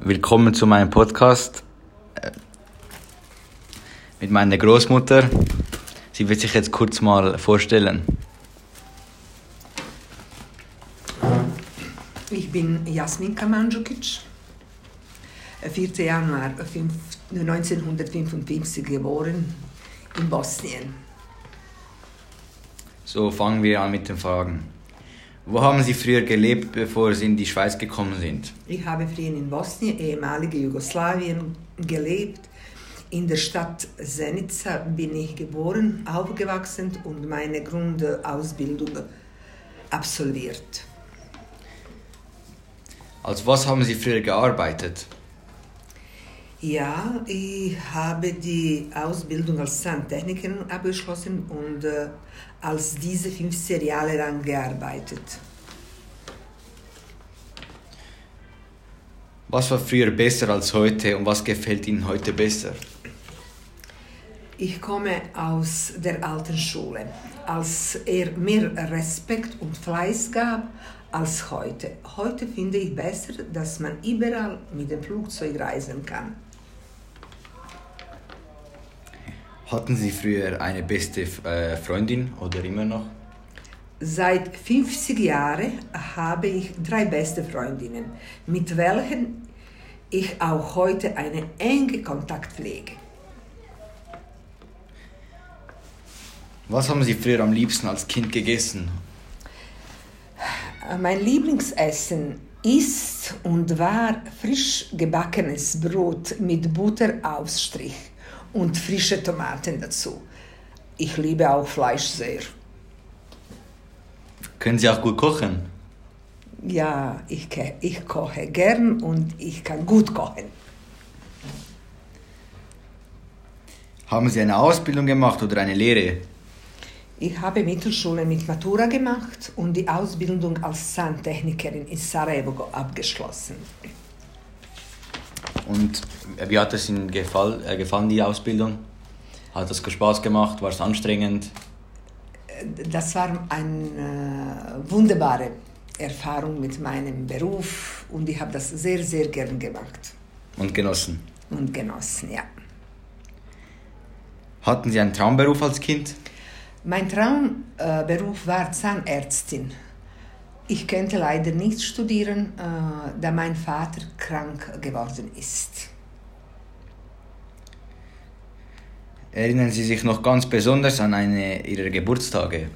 Willkommen zu meinem Podcast äh, mit meiner Großmutter. Sie wird sich jetzt kurz mal vorstellen. Ich bin Jasmin Kamandžukić, 4. Januar 1955 geboren in Bosnien. So fangen wir an mit den Fragen. Wo haben Sie früher gelebt, bevor Sie in die Schweiz gekommen sind? Ich habe früher in Bosnien, ehemalige Jugoslawien, gelebt. In der Stadt Zenica bin ich geboren, aufgewachsen und meine Grundausbildung absolviert. Als was haben Sie früher gearbeitet? Ja, ich habe die Ausbildung als Sandtechnikerin abgeschlossen und äh, als diese 15 Jahre lang gearbeitet. Was war früher besser als heute und was gefällt Ihnen heute besser? Ich komme aus der alten Schule, als er mehr Respekt und Fleiß gab als heute. Heute finde ich besser, dass man überall mit dem Flugzeug reisen kann. Hatten Sie früher eine beste äh, Freundin oder immer noch? Seit 50 Jahren habe ich drei beste Freundinnen, mit welchen ich auch heute einen engen Kontakt pflege. Was haben Sie früher am liebsten als Kind gegessen? Mein Lieblingsessen ist und war frisch gebackenes Brot mit Butteraufstrich und frische Tomaten dazu. Ich liebe auch Fleisch sehr. Können Sie auch gut kochen? Ja, ich, ich koche gern und ich kann gut kochen. Haben Sie eine Ausbildung gemacht oder eine Lehre? Ich habe Mittelschule mit Matura gemacht und die Ausbildung als Sandtechnikerin in Sarajevo abgeschlossen. Und wie hat es Ihnen gefallen, äh, gefallen die Ausbildung? Hat es Spaß gemacht? War es anstrengend? Das war eine äh, wunderbare Erfahrung mit meinem Beruf und ich habe das sehr, sehr gern gemacht. Und genossen? Und genossen, ja. Hatten Sie einen Traumberuf als Kind? Mein Traumberuf war Zahnärztin. Ich könnte leider nicht studieren, äh, da mein Vater krank geworden ist. Erinnern Sie sich noch ganz besonders an eine Ihrer Geburtstage?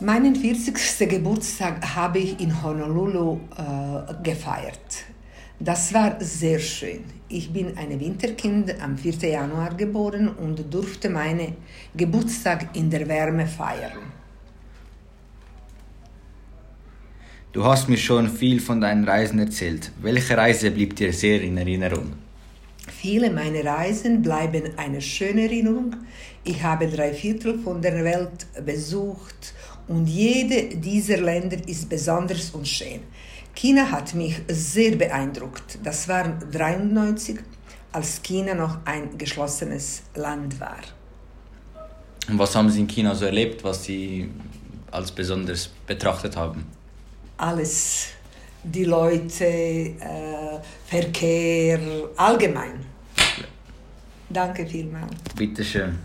Meinen 40. Geburtstag habe ich in Honolulu äh, gefeiert. Das war sehr schön. Ich bin ein Winterkind am 4. Januar geboren und durfte meinen Geburtstag in der Wärme feiern. Du hast mir schon viel von deinen Reisen erzählt. Welche Reise blieb dir sehr in Erinnerung? Viele meiner Reisen bleiben eine schöne Erinnerung. Ich habe drei Viertel von der Welt besucht und jede dieser Länder ist besonders und schön. China hat mich sehr beeindruckt. Das war 1993, als China noch ein geschlossenes Land war. Und was haben Sie in China so erlebt, was Sie als besonders betrachtet haben? Alles. Die Leute, äh, Verkehr, allgemein. Danke vielmals. Bitteschön.